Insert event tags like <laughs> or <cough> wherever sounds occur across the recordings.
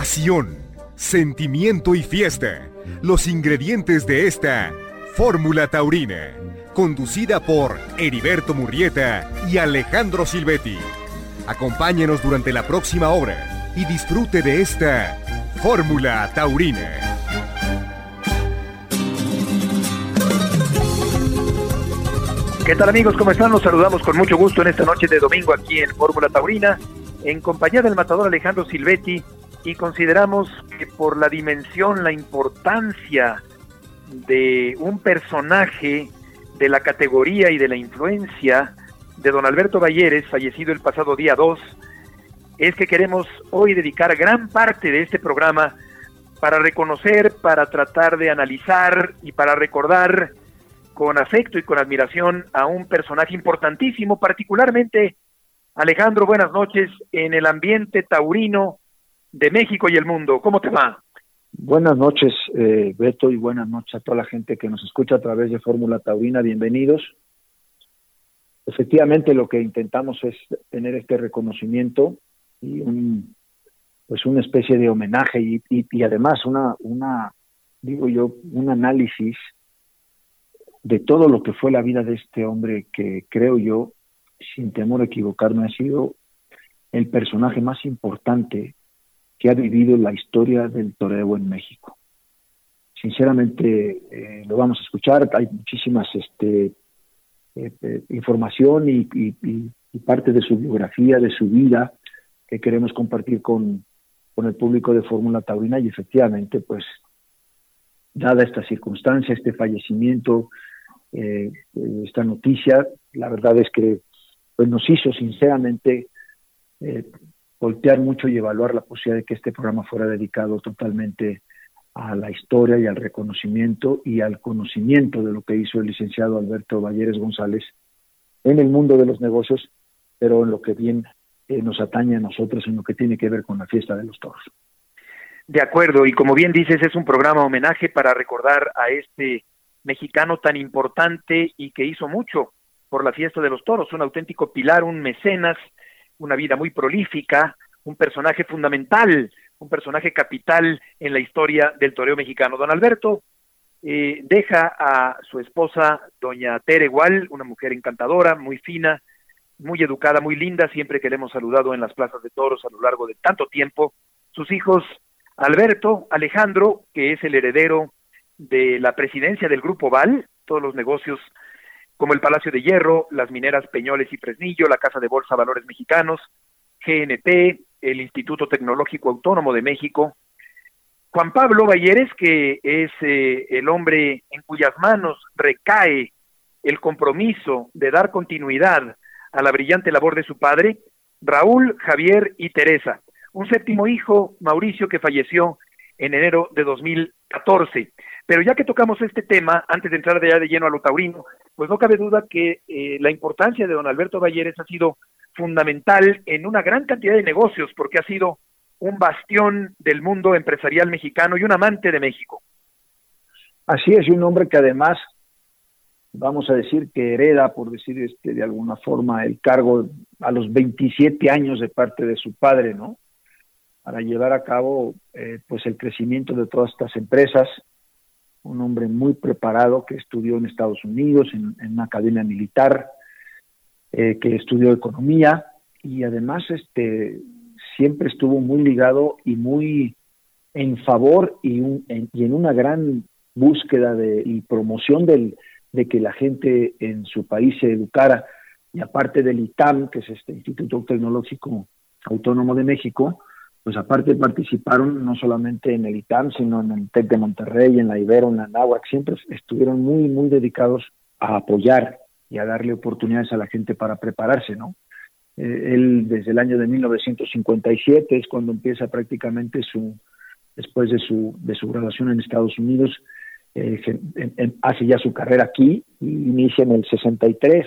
pasión, sentimiento y fiesta. Los ingredientes de esta Fórmula Taurina, conducida por Heriberto Murrieta y Alejandro Silvetti. Acompáñenos durante la próxima hora y disfrute de esta Fórmula Taurina. ¿Qué tal amigos? ¿Cómo están? Los saludamos con mucho gusto en esta noche de domingo aquí en Fórmula Taurina, en compañía del matador Alejandro Silvetti, y consideramos que por la dimensión, la importancia de un personaje de la categoría y de la influencia de don Alberto Valleres, fallecido el pasado día 2, es que queremos hoy dedicar gran parte de este programa para reconocer, para tratar de analizar y para recordar con afecto y con admiración a un personaje importantísimo, particularmente Alejandro, buenas noches, en el ambiente taurino de México y el mundo. ¿Cómo te va? Buenas noches, eh, Beto, y buenas noches a toda la gente que nos escucha a través de Fórmula Taurina. Bienvenidos. Efectivamente, lo que intentamos es tener este reconocimiento y un, pues una especie de homenaje y, además una, una, digo yo, un análisis de todo lo que fue la vida de este hombre que creo yo, sin temor a equivocarme, ha sido el personaje más importante que ha vivido la historia del toreo en México. Sinceramente, eh, lo vamos a escuchar, hay muchísimas este, eh, eh, información y, y, parte de su biografía, de su vida, que queremos compartir con, el público de Fórmula Taurina y efectivamente, pues, dada esta circunstancia, este fallecimiento, esta noticia. La verdad es que pues, nos hizo sinceramente voltear mucho y evaluar la posibilidad de que este programa fuera dedicado totalmente a la historia y al reconocimiento y al conocimiento de lo que hizo el licenciado Alberto Valleres González en el mundo de los negocios, pero en lo que bien eh, nos atañe a nosotros, en lo que tiene que ver con la fiesta de los toros. De acuerdo, y como bien dices, es un programa homenaje para recordar a este mexicano tan importante y que hizo mucho por la fiesta de los toros, un auténtico pilar, un mecenas, una vida muy prolífica, un personaje fundamental, un personaje capital en la historia del toreo mexicano. Don Alberto eh, deja a su esposa, doña Tere Igual, una mujer encantadora, muy fina, muy educada, muy linda, siempre que le hemos saludado en las plazas de toros a lo largo de tanto tiempo. Sus hijos, Alberto, Alejandro, que es el heredero de la presidencia del Grupo Val, todos los negocios como el Palacio de Hierro, las mineras Peñoles y Fresnillo, la Casa de Bolsa Valores Mexicanos, GNP, el Instituto Tecnológico Autónomo de México, Juan Pablo Valleres, que es eh, el hombre en cuyas manos recae el compromiso de dar continuidad a la brillante labor de su padre, Raúl, Javier y Teresa. Un séptimo hijo, Mauricio, que falleció en enero de 2014. Pero ya que tocamos este tema, antes de entrar de ya de lleno a lo taurino, pues no cabe duda que eh, la importancia de don Alberto Valleres ha sido fundamental en una gran cantidad de negocios, porque ha sido un bastión del mundo empresarial mexicano y un amante de México. Así es, un hombre que además, vamos a decir que hereda, por decir este, de alguna forma, el cargo a los 27 años de parte de su padre, ¿no? Para llevar a cabo, eh, pues, el crecimiento de todas estas empresas, un hombre muy preparado que estudió en Estados Unidos, en, una academia militar, eh, que estudió economía y además este, siempre estuvo muy ligado y muy en favor y, en, una gran búsqueda de, y promoción del, de que la gente en su país se educara. Y aparte del ITAM, que es este Instituto Tecnológico Autónomo de México, pues aparte participaron no solamente en el ITAM, sino en el TEC de Monterrey, en la Ibero, en la NAWAC, siempre estuvieron muy, muy dedicados a apoyar y a darle oportunidades a la gente para prepararse, ¿no? Eh, él desde el año de 1957 es cuando empieza prácticamente su, después de su, de su graduación en Estados Unidos, eh, hace ya su carrera aquí y inicia en el 63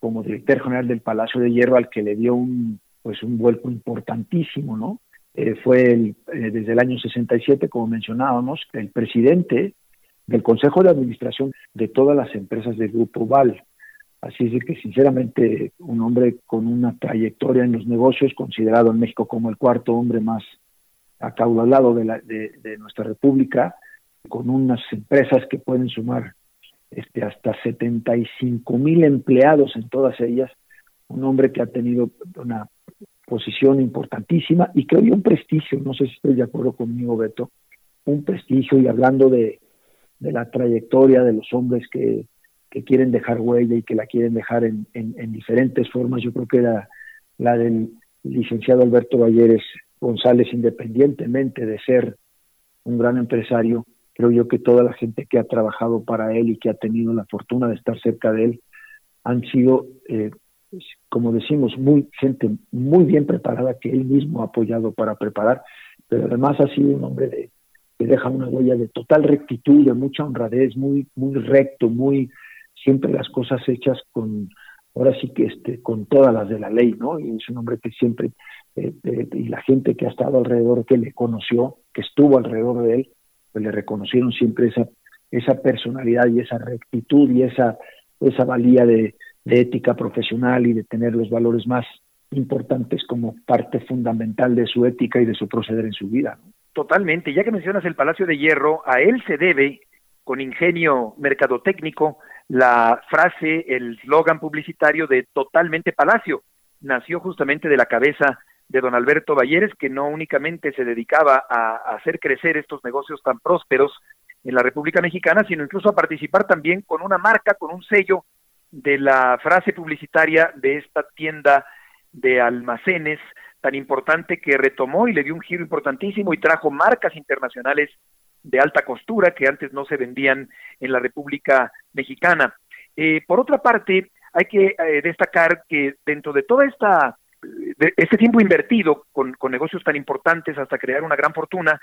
como director general del Palacio de Hierro al que le dio un pues un vuelco importantísimo, ¿no? Eh, fue el, eh, desde el año 67, como mencionábamos, el presidente del Consejo de Administración de todas las empresas del Grupo Val. Así es que, sinceramente, un hombre con una trayectoria en los negocios, considerado en México como el cuarto hombre más acaudalado de, la, de, nuestra república, con unas empresas que pueden sumar este, hasta 75 mil empleados en todas ellas, un hombre que ha tenido una posición importantísima y que hoy un prestigio, no sé si estoy de acuerdo conmigo, Beto, un prestigio y hablando de, de la trayectoria de los hombres que, que, quieren dejar huella y que la quieren dejar en, en, en diferentes formas, yo creo que la, la del licenciado Alberto Valleres González, independientemente de ser un gran empresario, creo yo que toda la gente que ha trabajado para él y que ha tenido la fortuna de estar cerca de él han sido, eh, como decimos, muy gente muy bien preparada que él mismo ha apoyado para preparar, pero además ha sido un hombre de, que deja una huella de total rectitud, de mucha honradez, muy muy recto, muy siempre las cosas hechas con ahora sí que este con todas las de la ley, ¿no? Y es un hombre que siempre eh, eh, y la gente que ha estado alrededor, que le conoció, que estuvo alrededor de él, pues le reconocieron siempre esa, esa personalidad y esa rectitud y esa, esa valía de, ética profesional y de tener los valores más importantes como parte fundamental de su ética y de su proceder en su vida. Totalmente, ya que mencionas el Palacio de Hierro, a él se debe, con ingenio mercadotécnico, la frase, el slogan publicitario de Totalmente Palacio. Nació justamente de la cabeza de don Alberto Valleres, que no únicamente se dedicaba a, hacer crecer estos negocios tan prósperos en la República Mexicana, sino incluso a participar también con una marca, con un sello de la frase publicitaria de esta tienda de almacenes tan importante que retomó y le dio un giro importantísimo y trajo marcas internacionales de alta costura que antes no se vendían en la República Mexicana. Eh, por otra parte, hay que eh, destacar que dentro de toda esta este tiempo invertido con, con negocios tan importantes hasta crear una gran fortuna,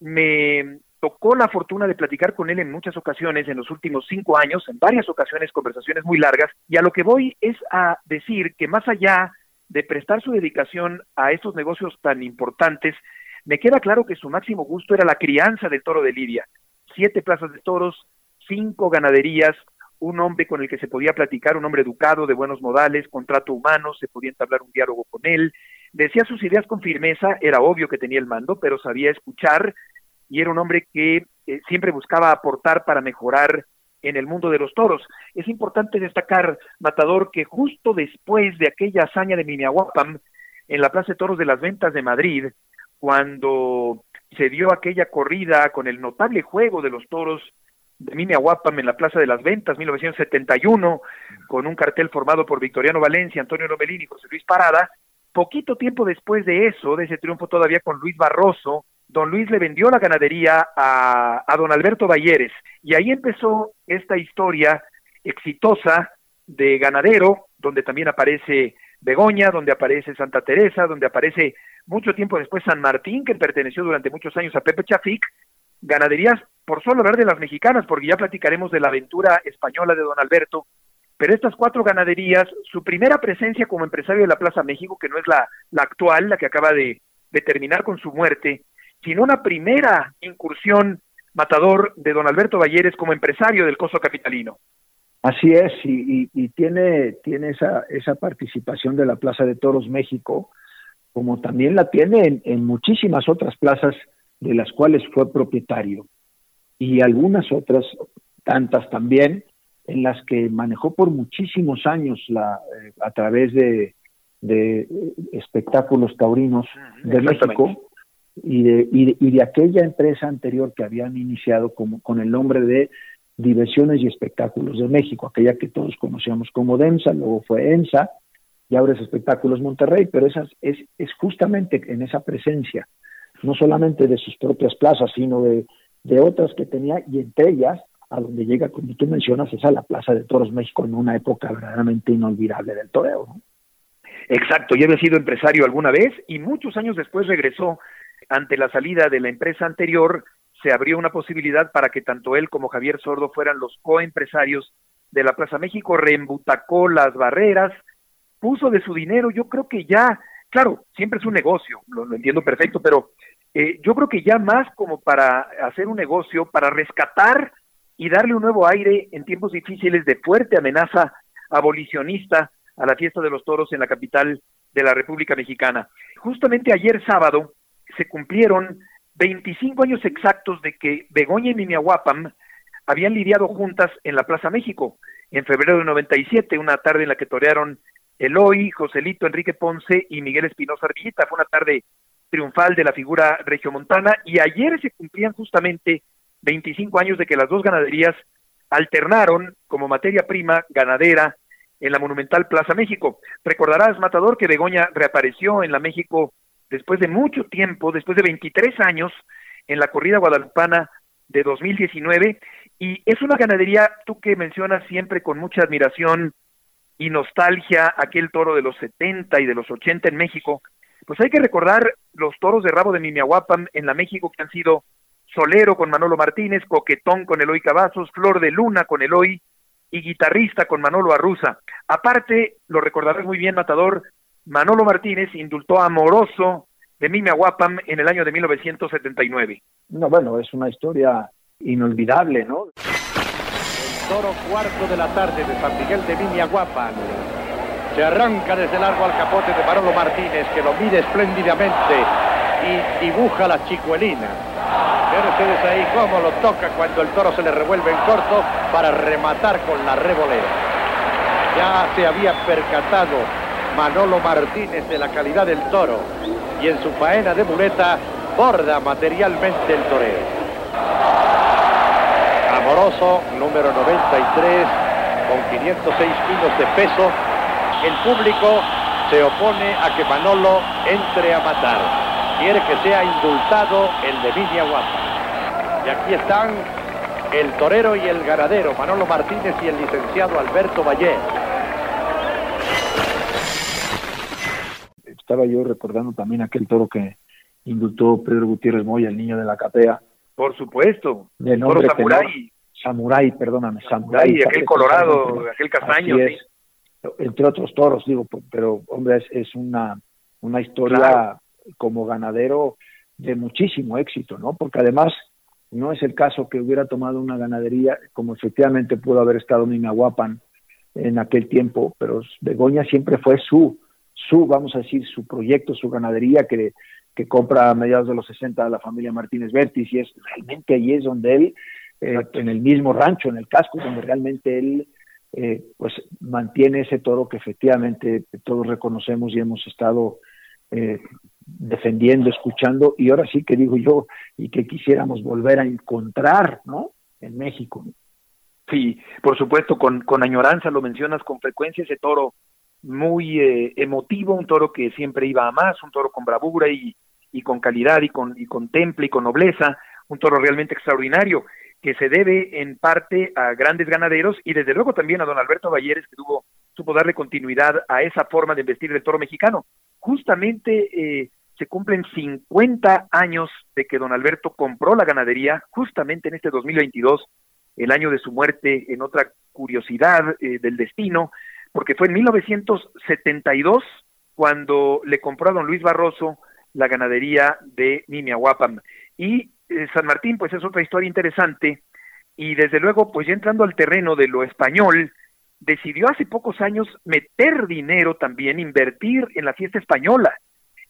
me tocó la fortuna de platicar con él en muchas ocasiones en los últimos cinco años, en varias ocasiones, conversaciones muy largas, y a lo que voy es a decir que más allá de prestar su dedicación a estos negocios tan importantes, me queda claro que su máximo gusto era la crianza del toro de Lidia. Siete plazas de toros, cinco ganaderías, un hombre con el que se podía platicar, un hombre educado, de buenos modales, con trato humano, se podía entablar un diálogo con él, decía sus ideas con firmeza, era obvio que tenía el mando, pero sabía escuchar y era un hombre que eh, siempre buscaba aportar para mejorar en el mundo de los toros. Es importante destacar, Matador, que justo después de aquella hazaña de Mimiahuapam en la Plaza de Toros de las Ventas de Madrid, cuando se dio aquella corrida con el notable juego de los toros de Mimia Guapam en la Plaza de las Ventas, 1971, con un cartel formado por Victoriano Valencia, Antonio Lomelín y José Luis Parada. Poquito tiempo después de eso, de ese triunfo todavía con Luis Barroso, don Luis le vendió la ganadería a, don Alberto Valleres. Y ahí empezó esta historia exitosa de ganadero, donde también aparece Begoña, donde aparece Santa Teresa, donde aparece mucho tiempo después San Martín, que perteneció durante muchos años a Pepe Chafic, ganaderías por solo hablar de las mexicanas, porque ya platicaremos de la aventura española de don Alberto, pero estas cuatro ganaderías, su primera presencia como empresario de la Plaza México, que no es la, la actual, la que acaba de terminar con su muerte, sino una primera incursión matador de don Alberto Valleres como empresario del coso capitalino. Así es, y, y, tiene, tiene esa, esa participación de la Plaza de Toros México, como también la tiene en, en muchísimas otras plazas de las cuales fue propietario. Y algunas otras tantas también en las que manejó por muchísimos años la eh, a través de, de espectáculos taurinos de México y de, y de, aquella empresa anterior que habían iniciado como, con el nombre de Diversiones y Espectáculos de México, aquella que todos conocíamos como DEMSA, luego fue ENSA y ahora es Espectáculos Monterrey, pero esas, es, es justamente en esa presencia, no solamente de sus propias plazas, sino de de otras que tenía y entre ellas a donde llega, como tú mencionas, es a la Plaza de Toros México en una época verdaderamente inolvidable del toreo. Exacto, ya había sido empresario alguna vez y muchos años después regresó ante la salida de la empresa anterior, se abrió una posibilidad para que tanto él como Javier Sordo fueran los coempresarios de la Plaza México, reembutacó las barreras, puso de su dinero, yo creo que ya, claro, siempre es un negocio, lo entiendo perfecto, pero eh, yo creo que ya más como para hacer un negocio, para rescatar y darle un nuevo aire en tiempos difíciles de fuerte amenaza abolicionista a la fiesta de los toros en la capital de la República Mexicana. Justamente ayer sábado se cumplieron 25 años exactos de que Begoña y Mimiahuapam habían lidiado juntas en la Plaza México en febrero de 97, una tarde en la que torearon Eloy, Joselito, Enrique Ponce y Miguel Espinosa Ardillita. Fue una tarde triunfal de la figura regiomontana y ayer se cumplían justamente 25 años de que las dos ganaderías alternaron como materia prima ganadera en la monumental Plaza México. Recordarás, Matador, que Begoña reapareció en la México después de mucho tiempo, después de 23 años, en la corrida guadalupana de 2019, y es una ganadería, tú que mencionas siempre con mucha admiración y nostalgia aquel toro de los 70 y de los 80 en México, pues hay que recordar los toros de rabo de Mimiahuapan en la México que han sido Solero con Manolo Martínez, Coquetón con Eloy Cavazos, Flor de Luna con Eloy y guitarrista con Manolo Arruza. Aparte, lo recordarás muy bien, Matador, Manolo Martínez indultó a Amoroso de Mimiahuapan en el año de 1979. No, bueno, es una historia inolvidable, ¿no? El toro cuarto de la tarde de San Miguel de Mimiahuapan se arranca desde largo al capote de Manolo Martínez, que lo mide espléndidamente y dibuja la chicuelina. Ven ustedes ahí cómo lo toca cuando el toro se le revuelve en corto para rematar con la revolera. Ya se había percatado Manolo Martínez de la calidad del toro y en su faena de muleta borda materialmente el toreo. Amoroso, número 93, con 506 kilos de peso, el público se opone a que Manolo entre a matar. Quiere que sea indultado el de Viña Guapa. Y aquí están el torero y el ganadero, Manolo Martínez y el licenciado Alberto Valle. Estaba yo recordando también aquel toro que indultó Pedro Gutiérrez Moya, el niño de la capea. Por supuesto. De toro nombre Samurai. Samurai, perdóname. Samurai, aquel colorado, aquel castaño. Entre otros toros, digo, pero hombre, es, es una, una historia Claro. como ganadero de muchísimo éxito, ¿no? Porque además no es el caso que hubiera tomado una ganadería, como efectivamente pudo haber estado Minahuapan en aquel tiempo, pero Begoña siempre fue su, su, vamos a decir, su proyecto, su ganadería que, que compra a mediados de los 60 la familia Martínez Vértiz y es realmente allí es donde él, eh, en el mismo rancho, en el casco, donde realmente él eh, pues mantiene ese toro que efectivamente todos reconocemos y hemos estado eh, defendiendo, escuchando, y ahora sí que digo yo, y que quisiéramos volver a encontrar, ¿no? En México. Sí, por supuesto, con, con añoranza lo mencionas con frecuencia, ese toro muy eh, emotivo, un toro que siempre iba a más, un toro con bravura y, y con calidad y con, y con temple y con nobleza, un toro realmente extraordinario, que se debe en parte a grandes ganaderos y desde luego también a don Alberto Valleres, que tuvo, supo darle continuidad a esa forma de vestir del toro mexicano. Justamente eh, se cumplen 50 años de que don Alberto compró la ganadería, justamente en este 2022, el año de su muerte, en otra curiosidad eh, del destino, porque fue en 1972 cuando le compró a don Luis Barroso la ganadería de Mimiahuapan. Y eh, San Martín, pues es otra historia interesante, y desde luego, pues ya entrando al terreno de lo español, decidió hace pocos años meter dinero también, invertir en la fiesta española,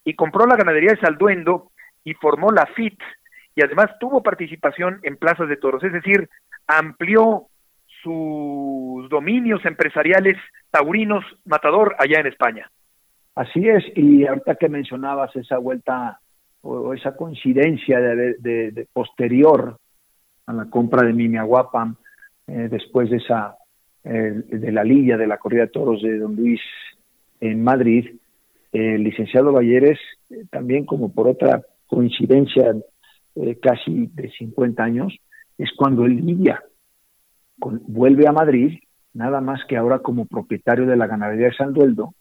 y compró la ganadería de Salduendo y formó la FIT, y además tuvo participación en plazas de toros, es decir, amplió sus dominios empresariales taurinos matador allá en España. Así es, y ahorita que mencionabas esa vuelta o esa coincidencia de, de, posterior a la compra de Mimiahuapan, eh, después de esa eh, de la liga de la corrida de toros de Don Luis en Madrid, eh, el licenciado Valleres, eh, también como por otra coincidencia casi de 50 años, es cuando él lidia, con, vuelve a Madrid, nada más que ahora como propietario de la ganadería de San Dueldo,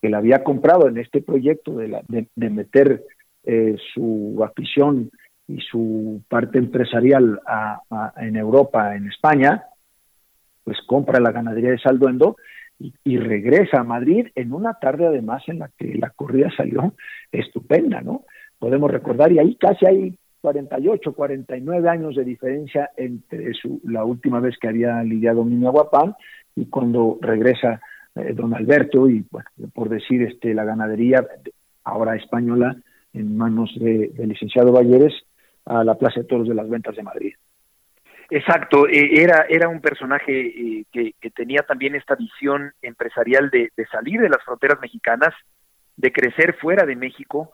que la había comprado en este proyecto de, la, de, de meter eh, su afición y su parte empresarial a, en Europa, en España, pues compra la ganadería de Salduendo y, y, regresa a Madrid en una tarde además en la que la corrida salió estupenda, ¿no? Podemos recordar, y ahí casi hay 48, 49 años de diferencia entre su, la última vez que había lidiado Guapán y cuando regresa eh, don Alberto y, bueno, por decir, este, la ganadería ahora española en manos del licenciado Valleres a la Plaza de Toros de las Ventas de Madrid. Exacto, eh, era, era un personaje eh, que, tenía también esta visión empresarial de, salir de las fronteras mexicanas, de crecer fuera de México,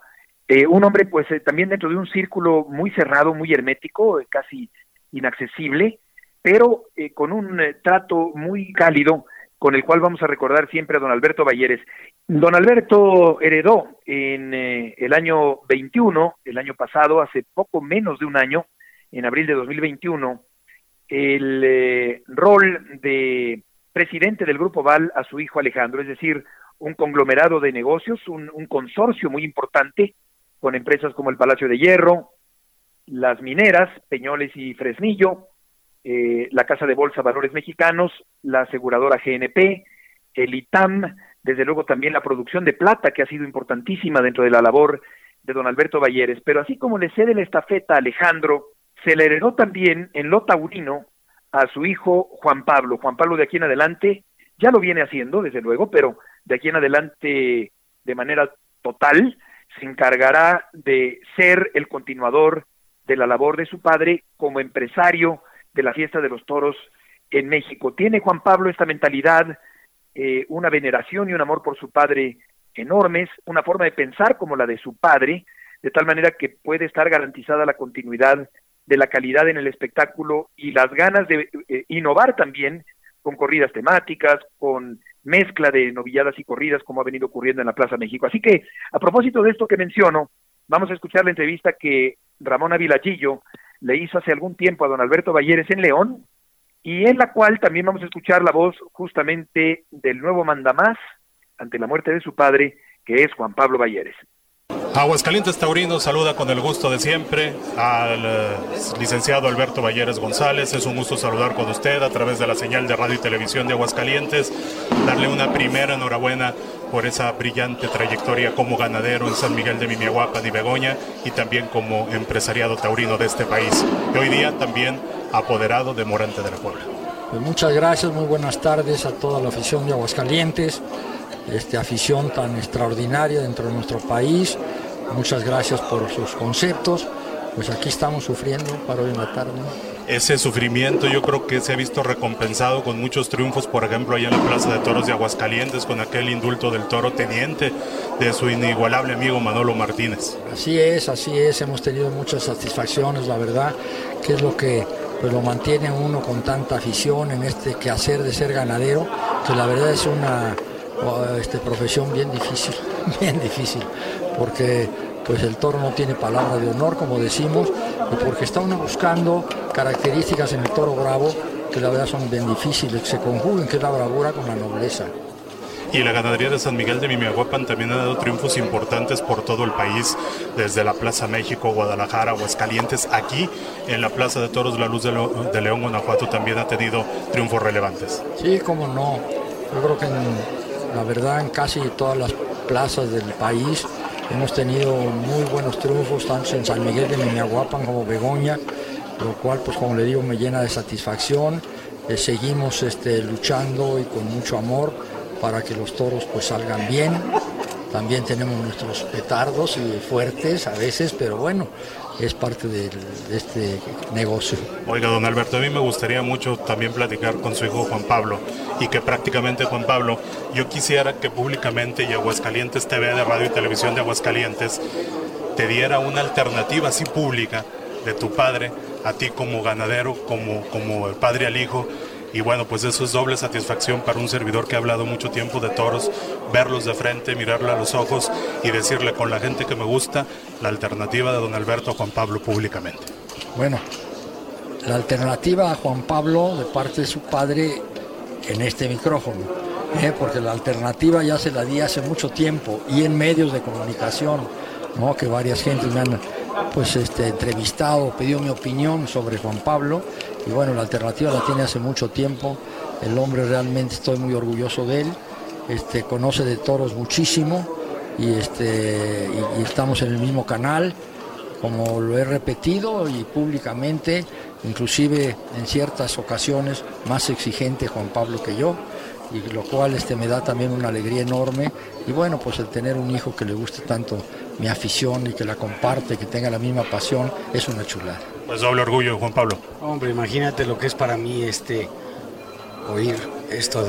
eh, un hombre pues también dentro de un círculo muy cerrado, muy hermético, casi inaccesible, pero con un trato muy cálido con el cual vamos a recordar siempre a don Alberto Valleres. Don Alberto heredó en el año 21, el año pasado, hace poco menos de un año, en abril de 2021, el eh, rol de presidente del Grupo Val a su hijo Alejandro, es decir, un conglomerado de negocios, un, consorcio muy importante con empresas como el Palacio de Hierro, las mineras, Peñoles y Fresnillo, eh, la Casa de Bolsa Valores Mexicanos, la aseguradora GNP, el ITAM, desde luego también la producción de plata, que ha sido importantísima dentro de la labor de don Alberto Valleres. Pero así como le cede la estafeta a Alejandro, se le heredó también en lo taurino a su hijo Juan Pablo. Juan Pablo de aquí en adelante ya lo viene haciendo, desde luego, pero de aquí en adelante de manera total se encargará de ser el continuador de la labor de su padre como empresario de la fiesta de los toros en México. Tiene Juan Pablo esta mentalidad, eh, una veneración y un amor por su padre enormes, una forma de pensar como la de su padre, de tal manera que puede estar garantizada la continuidad de la calidad en el espectáculo y las ganas de eh, innovar también con corridas temáticas, con mezcla de novilladas y corridas como ha venido ocurriendo en la Plaza México. Así que, a propósito de esto que menciono, vamos a escuchar la entrevista que Ramón Avilachillo le hizo hace algún tiempo a don Alberto Valleres en León, y en la cual también vamos a escuchar la voz justamente del nuevo mandamás ante la muerte de su padre, que es Juan Pablo Valleres. Aguascalientes Taurino saluda con el gusto de siempre al eh, licenciado Alberto Valleres González. Es un gusto saludar con usted a través de la señal de radio y televisión de Aguascalientes. Darle una primera enhorabuena por esa brillante trayectoria como ganadero en San Miguel de Mimiaguapan y Begoña y también como empresariado taurino de este país. Hoy día también apoderado de Morante de la Puebla. Pues muchas gracias, muy buenas tardes a toda la afición de Aguascalientes este, afición tan extraordinaria dentro de nuestro país. Muchas gracias por sus conceptos. Pues aquí estamos sufriendo para hoy en la tarde. Ese sufrimiento yo creo que se ha visto recompensado con muchos triunfos, por ejemplo, allá en la Plaza de Toros de Aguascalientes, con aquel indulto del toro teniente de su inigualable amigo Manolo Martínez. Así es, así es, hemos tenido muchas satisfacciones, la verdad, que es lo que pues, lo mantiene uno con tanta afición en este quehacer de ser ganadero, que la verdad es una este, profesión bien difícil, <laughs> bien difícil, porque pues el toro no tiene palabra de honor, como decimos, y porque está uno buscando características en el toro bravo que la verdad son bien difíciles, que se conjuguen, que es la bravura con la nobleza. Y la ganadería de San Miguel de Mimiahuapan también ha dado triunfos importantes por todo el país, desde la Plaza México, Guadalajara, Aguascalientes. Aquí, en la Plaza de Toros La Luz de, León, Guanajuato, también ha tenido triunfos relevantes. Sí, cómo no. Yo creo que en la verdad, en casi todas las plazas del país hemos tenido muy buenos triunfos, tanto en San Miguel de Miñahuapan como Begoña, lo cual, pues como le digo, me llena de satisfacción. Eh, seguimos este, luchando y con mucho amor para que los toros pues salgan bien. También tenemos nuestros petardos y fuertes a veces, pero bueno, es parte de, este negocio. Oiga, don Alberto, a mí me gustaría mucho también platicar con su hijo Juan Pablo y que prácticamente Juan Pablo, yo quisiera que públicamente y Aguascalientes TV de Radio y Televisión de Aguascalientes te diera una alternativa así pública de tu padre a ti como ganadero, como, como el padre al hijo y bueno, pues eso es doble satisfacción para un servidor que ha hablado mucho tiempo de toros, verlos de frente, mirarle a los ojos y decirle con la gente que me gusta la alternativa de don Alberto a Juan Pablo públicamente. Bueno, la alternativa a Juan Pablo de parte de su padre en este micrófono, ¿eh? porque la alternativa ya se la di hace mucho tiempo y en medios de comunicación, ¿no? que varias gentes me han pues, este, entrevistado, pedido mi opinión sobre Juan Pablo y bueno, la alternativa la tiene hace mucho tiempo. El hombre realmente estoy muy orgulloso de él. Este, conoce de toros muchísimo y, este, y, estamos en el mismo canal, como lo he repetido y públicamente, inclusive en ciertas ocasiones más exigente Juan Pablo que yo, y lo cual este, me da también una alegría enorme. Y bueno, pues el tener un hijo que le guste tanto mi afición y que la comparte, que tenga la misma pasión, es una chulada. Pues doble orgullo, Juan Pablo. Hombre, imagínate lo que es para mí este oír esto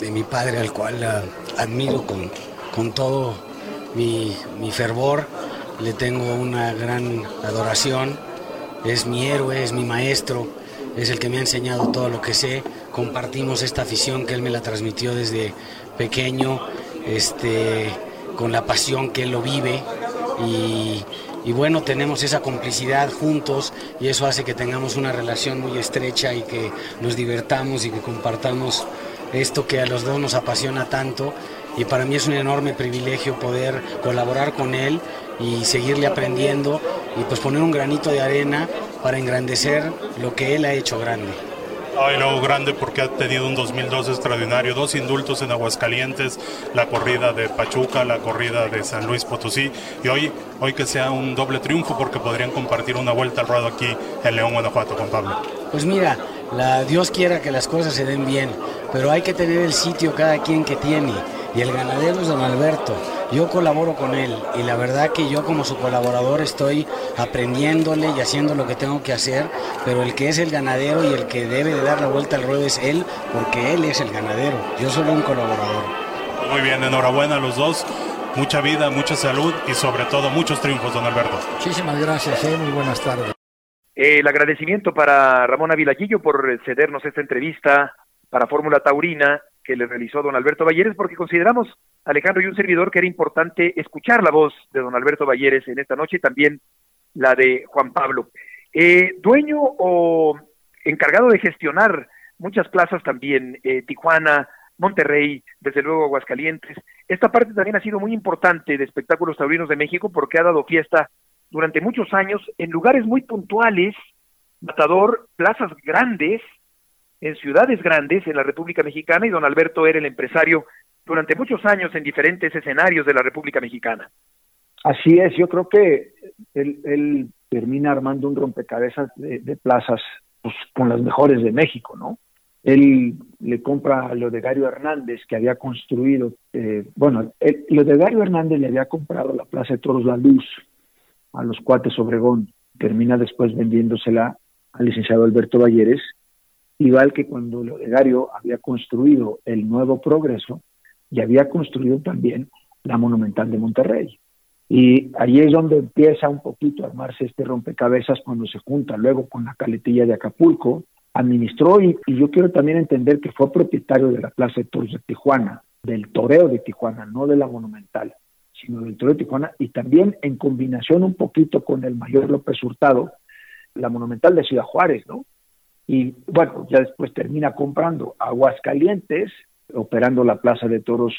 de, mi padre, al cual uh, admiro con, con todo mi, mi fervor, le tengo una gran adoración, es mi héroe, es mi maestro, es el que me ha enseñado todo lo que sé, compartimos esta afición que él me la transmitió desde pequeño, este, con la pasión que él lo vive. Y, y bueno, tenemos esa complicidad juntos y eso hace que tengamos una relación muy estrecha y que nos divertamos y que compartamos esto que a los dos nos apasiona tanto y para mí es un enorme privilegio poder colaborar con él y seguirle aprendiendo y pues poner un granito de arena para engrandecer lo que él ha hecho grande. Ay, luego grande porque ha tenido un 2002 extraordinario, dos indultos en Aguascalientes, la corrida de Pachuca, la corrida de San Luis Potosí y hoy, hoy que sea un doble triunfo porque podrían compartir una vuelta al ruedo aquí en León, Guanajuato, Juan Pablo. Pues mira, Dios quiera que las cosas se den bien, pero hay que tener el sitio cada quien que tiene y el ganadero es don Alberto. Yo colaboro con él y la verdad que yo como su colaborador estoy aprendiéndole y haciendo lo que tengo que hacer, pero el que es el ganadero y el que debe de dar la vuelta al ruedo es él, porque él es el ganadero. Yo soy un colaborador. Muy bien, enhorabuena a los dos. Mucha vida, mucha salud y sobre todo muchos triunfos, don Alberto. Muchísimas gracias, ¿eh? muy buenas tardes. El agradecimiento para Ramón Avilaguillo por cedernos esta entrevista para Fórmula Taurina que le realizó don Alberto Valleres, porque consideramos, Alejandro y un servidor, que era importante escuchar la voz de don Alberto Valleres en esta noche y también la de Juan Pablo. Eh, dueño o encargado de gestionar muchas plazas también, eh, Tijuana, Monterrey, desde luego Aguascalientes. Esta parte también ha sido muy importante de espectáculos taurinos de México porque ha dado fiesta durante muchos años en lugares muy puntuales, Matador, plazas grandes, en ciudades grandes en la República Mexicana y don Alberto era el empresario durante muchos años en diferentes escenarios de la República Mexicana. Así es, yo creo que él, termina armando un rompecabezas de, plazas pues, con las mejores de México, ¿no? Él le compra a Lodegario Hernández, que había construido, eh, bueno, el, Lodegario Hernández le había comprado la Plaza de Toros La Luz a los cuates Obregón, termina después vendiéndosela al licenciado Alberto Valleres, igual que cuando Lodegario había construido el nuevo progreso y había construido también la monumental de Monterrey. Y ahí es donde empieza un poquito a armarse este rompecabezas cuando se junta luego con la caletilla de Acapulco, administró y, yo quiero también entender que fue propietario de la Plaza de Toros de Tijuana, del toreo de Tijuana, no de la monumental, sino del toreo de Tijuana y también en combinación un poquito con el mayor López Hurtado, la monumental de Ciudad Juárez, ¿no? Y bueno, ya después termina comprando Aguascalientes, operando la Plaza de Toros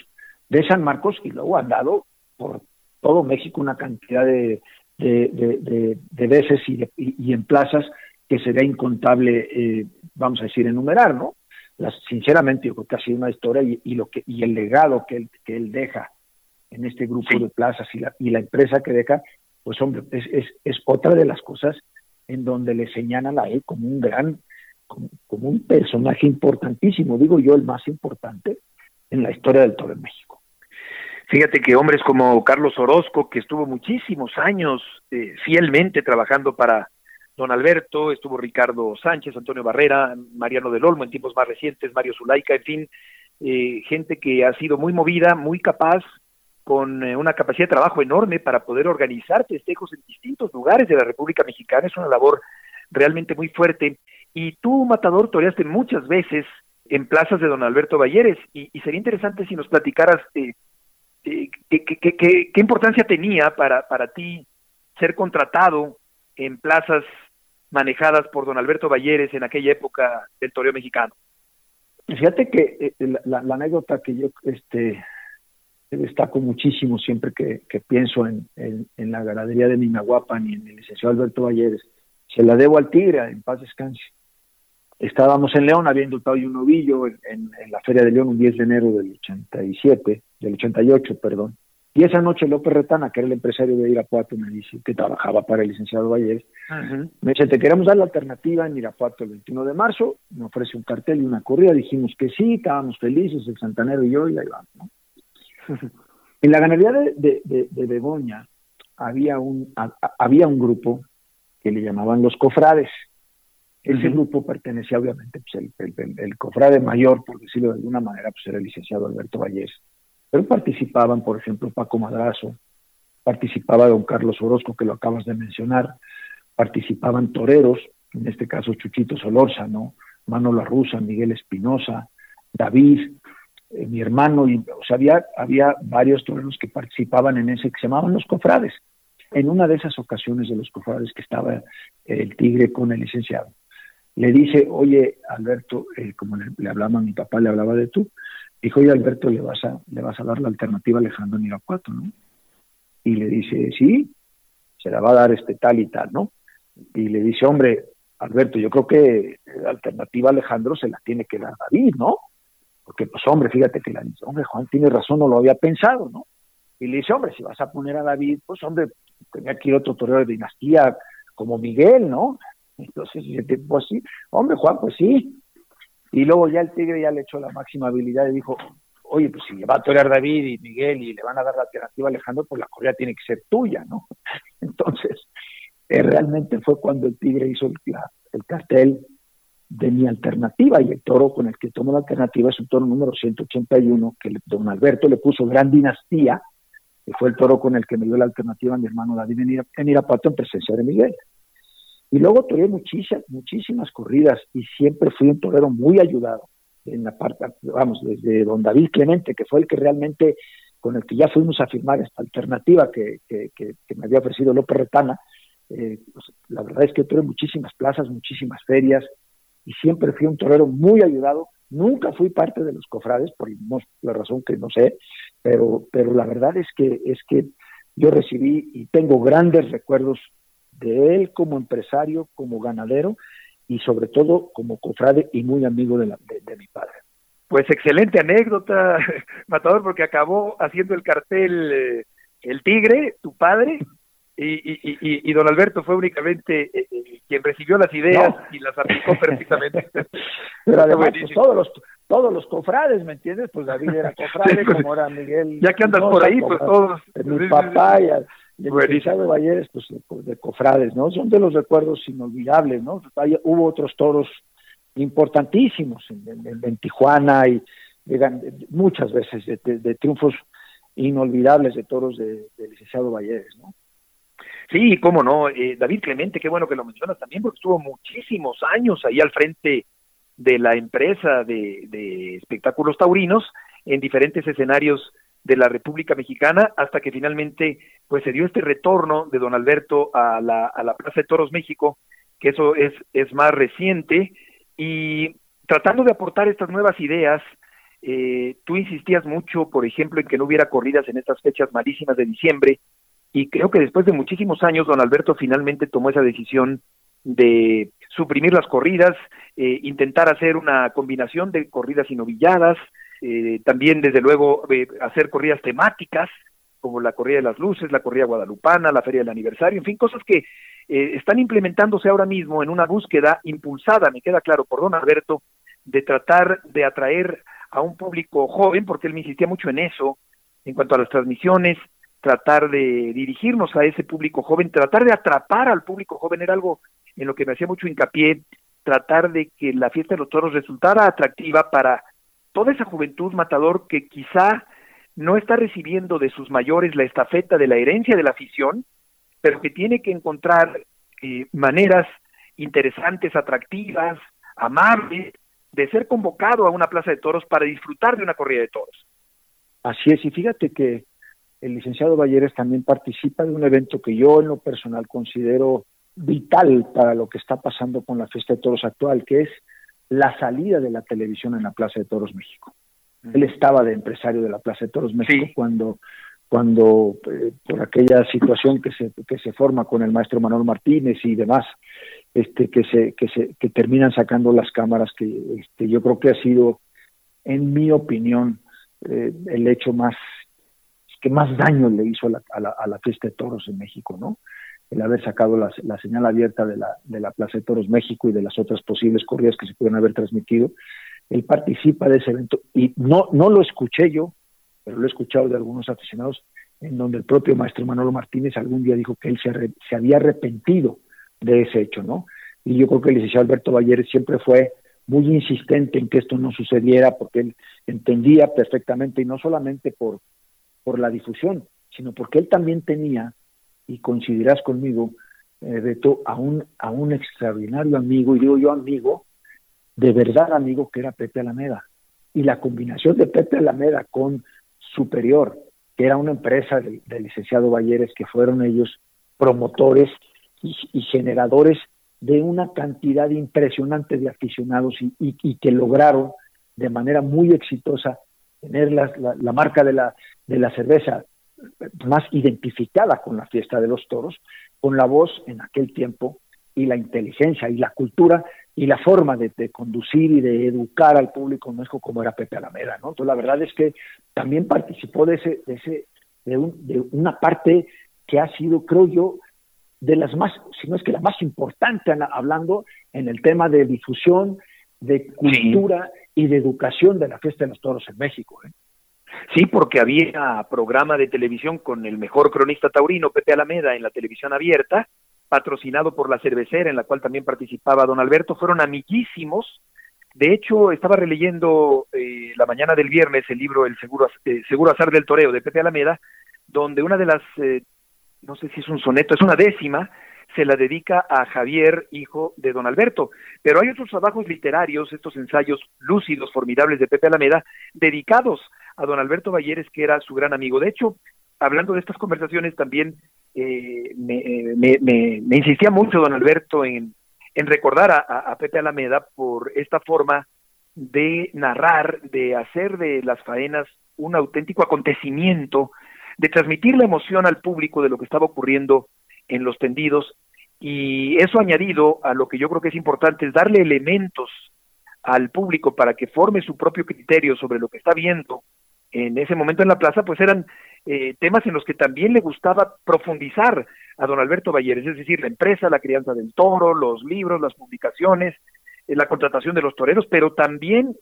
de San Marcos y luego han dado por todo México una cantidad de, de, veces y, y, en plazas que sería incontable, eh, vamos a decir, enumerar, ¿no? Las, sinceramente, yo creo que ha sido una historia y, lo que, y el legado que él, que él deja en este grupo de plazas y la, y la empresa que deja, pues hombre, es, es, es otra de las cosas en donde le señalan a él como un gran como, un personaje importantísimo, digo yo, el más importante en la historia del toro en México. Fíjate que hombres como Carlos Orozco, que estuvo muchísimos años eh, fielmente trabajando para don Alberto, estuvo Ricardo Sánchez, Antonio Barrera, Mariano del Olmo en tiempos más recientes, Mario Zulaika, en fin, eh, gente que ha sido muy movida, muy capaz, con eh, una capacidad de trabajo enorme para poder organizar festejos en distintos lugares de la República Mexicana. Es una labor realmente muy fuerte. Y tú, Matador, toreaste muchas veces en plazas de don Alberto Valleres y, sería interesante si nos platicaras eh, eh, qué, importancia tenía para, para ti ser contratado en plazas manejadas por don Alberto Valleres en aquella época del toreo mexicano. Fíjate que eh, la, anécdota que yo este, destaco muchísimo siempre que, pienso en, en, la ganadería de Minahuapan y en el licenciado Alberto Valleres, se la debo al Tigre, en paz descanse. Estábamos en León, había indultado un novillo en, la Feria de León un 10 de enero del 87, del 88, perdón. Y esa noche López Retana, que era el empresario de Irapuato, me dice que trabajaba para el licenciado Valles, me dice, te queremos dar la alternativa en Irapuato el 21 de marzo, me ofrece un cartel y una corrida, dijimos que sí, estábamos felices, el Santanero y yo, y ahí vamos. <laughs> en la ganadería de, de, de, Begoña, había un, había un grupo que le llamaban los cofrades. Ese grupo pertenecía obviamente, pues el, el, cofrade mayor, por decirlo de alguna manera, pues era el licenciado Alberto Vallés. Pero participaban, por ejemplo, Paco Madrazo, participaba don Carlos Orozco, que lo acabas de mencionar, participaban toreros, en este caso Chuchito Solórzano, Manolo Rusa, Miguel Espinosa, David, eh, mi hermano, y, o sea, había, había varios toreros que participaban en ese que se llamaban los cofrades. En una de esas ocasiones de los cofrades que estaba el tigre con el licenciado, le dice, oye, Alberto, eh, como le, hablaba a mi papá, le hablaba de tú, dijo, oye, Alberto, le vas a, le vas a dar la alternativa a Alejandro en Irapuato, ¿no? Y le dice, sí, se la va a dar este tal y tal, ¿no? Y le dice, hombre, Alberto, yo creo que la alternativa a Alejandro se la tiene que dar David, ¿no? Porque, pues, hombre, fíjate que la dice, hombre, Juan tiene razón, no lo había pensado, ¿no? Y le dice, hombre, si vas a poner a David, pues, hombre, tenía que ir otro torero de dinastía como Miguel, ¿no? Entonces, pues sí, hombre, Juan, pues sí. Y luego ya el Tigre ya le echó la máxima habilidad y dijo, oye, pues si va a torear David y Miguel y le van a dar la alternativa a Alejandro, pues la correa tiene que ser tuya, ¿no? <laughs> Entonces, eh, realmente fue cuando el Tigre hizo el, el cartel de mi alternativa y el toro con el que tomó la alternativa es un toro número 181 que don Alberto le puso Gran Dinastía, que fue el toro con el que me dio la alternativa a mi hermano David en Irapuato en presencia de Miguel. Y luego tuve muchísimas, muchísimas corridas y siempre fui un torero muy ayudado en la parte, vamos, desde don David Clemente, que fue el que realmente, con el que ya fuimos a firmar esta alternativa que, que, me había ofrecido López Retana, eh, pues, la verdad es que tuve muchísimas plazas, muchísimas ferias, y siempre fui un torero muy ayudado. Nunca fui parte de los cofrades, por la razón que no sé, pero, pero la verdad es que, es que yo recibí y tengo grandes recuerdos de él como empresario, como ganadero y sobre todo como cofrade y muy amigo de, de, mi padre. Pues excelente anécdota, <laughs> Matador, porque acabó haciendo el cartel eh, El Tigre, tu padre, y, y, y, don Alberto fue únicamente eh, eh, quien recibió las ideas y las aplicó <laughs> perfectamente. Pero además, pues, todos los todos los cofrades, ¿me entiendes? Pues David era <laughs> cofrade, pues, como era Miguel. Ya que andas por ahí, pues todos. Mi papá y, el Buenísimo. Valleres, pues de, cofrades, ¿no? Son de los recuerdos inolvidables, ¿no? hubo otros toros importantísimos en, Tijuana y muchas veces de, triunfos inolvidables de toros de, licenciado Valleres, ¿no? Sí, cómo no. Eh, David Clemente, qué bueno que lo mencionas también, porque estuvo muchísimos años ahí al frente de la empresa de, de espectáculos taurinos en diferentes escenarios de la República Mexicana hasta que finalmente pues se dio este retorno de don Alberto a la, a la Plaza de Toros México, que eso es, es más reciente, y tratando de aportar estas nuevas ideas, eh, tú insistías mucho, por ejemplo, en que no hubiera corridas en estas fechas malísimas de diciembre, y creo que después de muchísimos años don Alberto finalmente tomó esa decisión de suprimir las corridas, eh, intentar hacer una combinación de corridas y novilladas, eh, también desde luego eh, hacer corridas temáticas, como la corrida de las luces, la corrida guadalupana, la feria del aniversario, en fin, cosas que eh, están implementándose ahora mismo en una búsqueda impulsada, me queda claro, por don Alberto, de tratar de atraer a un público joven, porque él me insistía mucho en eso, en cuanto a las transmisiones, tratar de dirigirnos a ese público joven, tratar de atrapar al público joven era algo en lo que me hacía mucho hincapié, tratar de que la fiesta de los toros resultara atractiva para toda esa juventud matador que quizá no está recibiendo de sus mayores la estafeta de la herencia de la afición, pero que tiene que encontrar eh, maneras interesantes, atractivas, amables, de ser convocado a una plaza de toros para disfrutar de una corrida de toros. Así es, y fíjate que el licenciado Valleres también participa de un evento que yo en lo personal considero vital para lo que está pasando con la fiesta de toros actual, que es la salida de la televisión en la Plaza de Toros México. Él estaba de empresario de la Plaza de Toros México cuando cuando eh, por aquella situación que se que se forma con el maestro Manuel Martínez y demás este que se que se que terminan sacando las cámaras que este, yo creo que ha sido en mi opinión eh, el hecho más que más daño le hizo a la, a la, a la fiesta de toros en México no el haber sacado la, señal abierta de la, de la Plaza de Toros México y de las otras posibles corridas que se pueden haber transmitido. Él participa de ese evento y no, no lo escuché yo, pero lo he escuchado de algunos aficionados. en donde el propio maestro Manolo Martínez algún día dijo que él se, se había arrepentido de ese hecho, ¿no? Y yo creo que el licenciado Alberto Bayer siempre fue muy insistente en que esto no sucediera porque él entendía perfectamente y no solamente por, por la difusión, sino porque él también tenía, y coincidirás conmigo, eh, Beto, a un, a un extraordinario amigo, y digo yo amigo, de verdad amigo, que era Pepe Alameda. Y la combinación de Pepe Alameda con Superior, que era una empresa del, licenciado Bayeres, que fueron ellos promotores y generadores de una cantidad impresionante de aficionados y, que lograron de manera muy exitosa tener la, la, marca de la, de la cerveza más identificada con la fiesta de los toros, con la voz en aquel tiempo y la inteligencia y la cultura y la forma de, conducir y de educar al público en México como era Pepe Alameda, ¿no? Entonces la verdad es que también participó de ese, de ese, de, de una parte que ha sido, creo yo, de las más, si no es que la más importante, hablando en el tema de difusión, de cultura y de educación de la fiesta de los toros en México. ¿eh? Sí, porque había programa de televisión con el mejor cronista taurino, Pepe Alameda, en la televisión abierta, patrocinado por la cervecera, en la cual también participaba don Alberto, fueron amiguísimos. De hecho, estaba releyendo eh, la mañana del viernes el libro El Seguro, eh, Seguro Azar del Toreo de Pepe Alameda, donde una de las eh, no sé si es un soneto, es una décima, se la dedica a Javier, hijo de don Alberto. Pero hay otros trabajos literarios, estos ensayos lúcidos, formidables de Pepe Alameda, dedicados a don Alberto Valleres, que era su gran amigo. De hecho, hablando de estas conversaciones, también eh, me, me, insistía mucho don Alberto en, en recordar a, a Pepe Alameda por esta forma de narrar, de hacer de las faenas un auténtico acontecimiento de transmitir la emoción al público de lo que estaba ocurriendo en los tendidos y eso añadido a lo que yo creo que es importante es darle elementos al público para que forme su propio criterio sobre lo que está viendo en ese momento en la plaza, pues eran eh, temas en los que también le gustaba profundizar a don Alberto Valleres, es decir, la empresa, la crianza del toro, los libros, las publicaciones, eh, la contratación de los toreros, pero también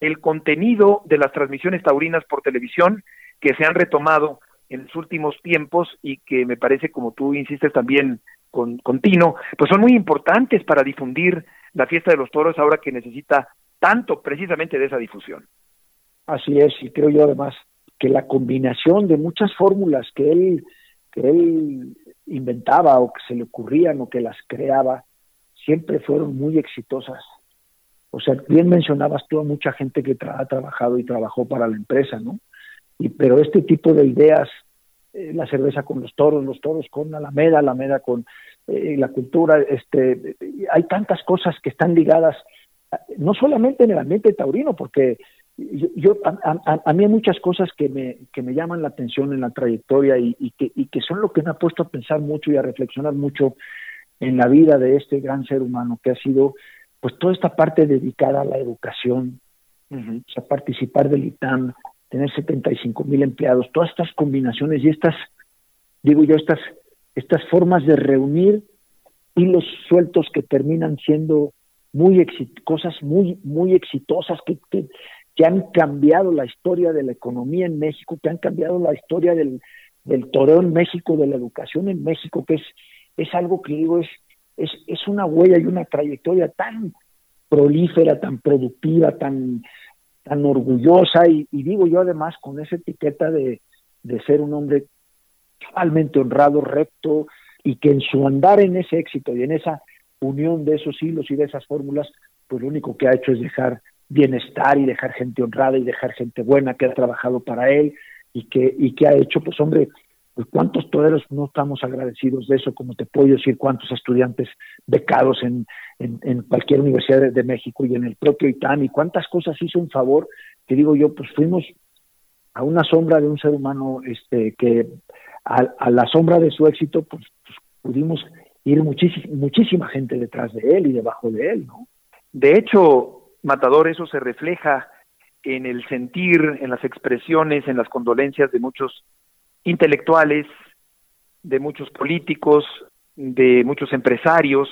el contenido de las transmisiones taurinas por televisión que se han retomado en los últimos tiempos y que me parece, como tú insistes también con, con Tino, pues son muy importantes para difundir la fiesta de los toros ahora que necesita tanto precisamente de esa difusión. Así es, y creo yo además que la combinación de muchas fórmulas que él, que él inventaba o que se le ocurrían o que las creaba, siempre fueron muy exitosas. O sea, bien mencionabas tú a mucha gente que ha trabajado y trabajó para la empresa, ¿no? y pero este tipo de ideas eh, la cerveza con los toros los toros con Alameda Alameda con eh, la cultura este hay tantas cosas que están ligadas no solamente en el ambiente taurino porque yo, a, mí hay muchas cosas que me que me llaman la atención en la trayectoria y, que y que son lo que me ha puesto a pensar mucho y a reflexionar mucho en la vida de este gran ser humano que ha sido pues toda esta parte dedicada a la educación a participar del ITAM, tener 75 mil empleados, todas estas combinaciones y estas, digo yo, estas, estas formas de reunir hilos sueltos que terminan siendo muy cosas muy, muy exitosas que, que, han cambiado la historia de la economía en México, que han cambiado la historia del, del toreo en México, de la educación en México, que es, es algo que digo, es, es, es una huella y una trayectoria tan prolífera, tan productiva, tan, tan orgullosa. Y, digo yo además con esa etiqueta de, de ser un hombre totalmente honrado, recto y que en su andar en ese éxito y en esa unión de esos hilos y de esas fórmulas, pues lo único que ha hecho es dejar bienestar y dejar gente honrada y dejar gente buena que ha trabajado para él y que y que ha hecho pues hombre pues cuántos toreros no estamos agradecidos de eso, como te puedo decir cuántos estudiantes becados en, en, cualquier universidad de, México y en el propio ITAM y cuántas cosas hizo un favor, que digo yo, pues fuimos a una sombra de un ser humano este que a, la sombra de su éxito, pues, pues pudimos ir muchísima, muchísima gente detrás de él y debajo de él, ¿no? De hecho, Matador, eso se refleja en el sentir, en las expresiones, en las condolencias de muchos intelectuales, de muchos políticos, de muchos empresarios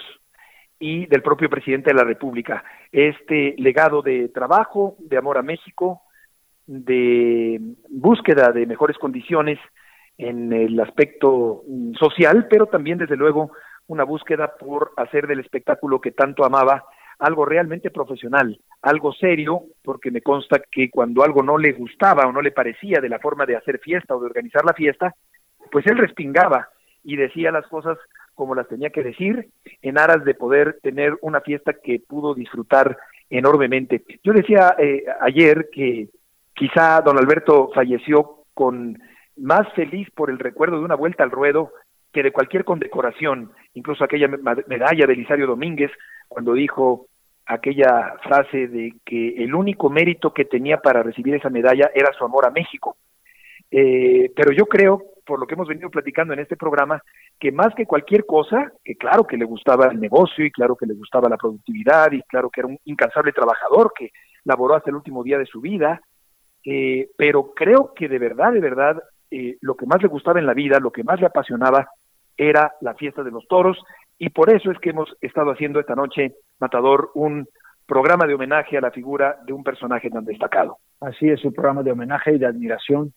y del propio presidente de la República. Este legado de trabajo, de amor a México, de búsqueda de mejores condiciones en el aspecto social, pero también desde luego una búsqueda por hacer del espectáculo que tanto amaba algo realmente profesional, algo serio, porque me consta que cuando algo no le gustaba o no le parecía de la forma de hacer fiesta o de organizar la fiesta, pues él respingaba y decía las cosas como las tenía que decir en aras de poder tener una fiesta que pudo disfrutar enormemente. Yo decía eh, ayer que quizá don Alberto falleció con más feliz por el recuerdo de una vuelta al ruedo que de cualquier condecoración, incluso aquella medalla de Elisario Domínguez, cuando dijo aquella frase de que el único mérito que tenía para recibir esa medalla era su amor a México. Eh, pero yo creo, por lo que hemos venido platicando en este programa, que más que cualquier cosa, que claro que le gustaba el negocio y claro que le gustaba la productividad y claro que era un incansable trabajador que laboró hasta el último día de su vida, eh, pero creo que de verdad, de verdad, eh, lo que más le gustaba en la vida, lo que más le apasionaba, era la fiesta de los toros y por eso es que hemos estado haciendo esta noche, Matador, un programa de homenaje a la figura de un personaje tan destacado. Así es, un programa de homenaje y de admiración,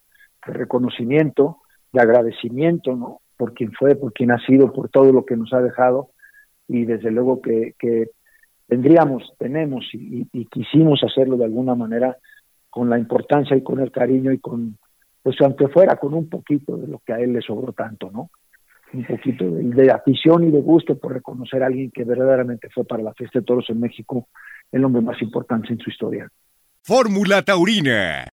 de reconocimiento, de agradecimiento, ¿no? Por quien fue, por quien ha sido, por todo lo que nos ha dejado y desde luego que, tendríamos, tenemos y, quisimos hacerlo de alguna manera con la importancia y con el cariño y con, pues aunque fuera con un poquito de lo que a él le sobró tanto, ¿no? Un poquito de, afición y de gusto por reconocer a alguien que verdaderamente fue para la fiesta de toros en México el hombre más importante en su historia. Fórmula Taurina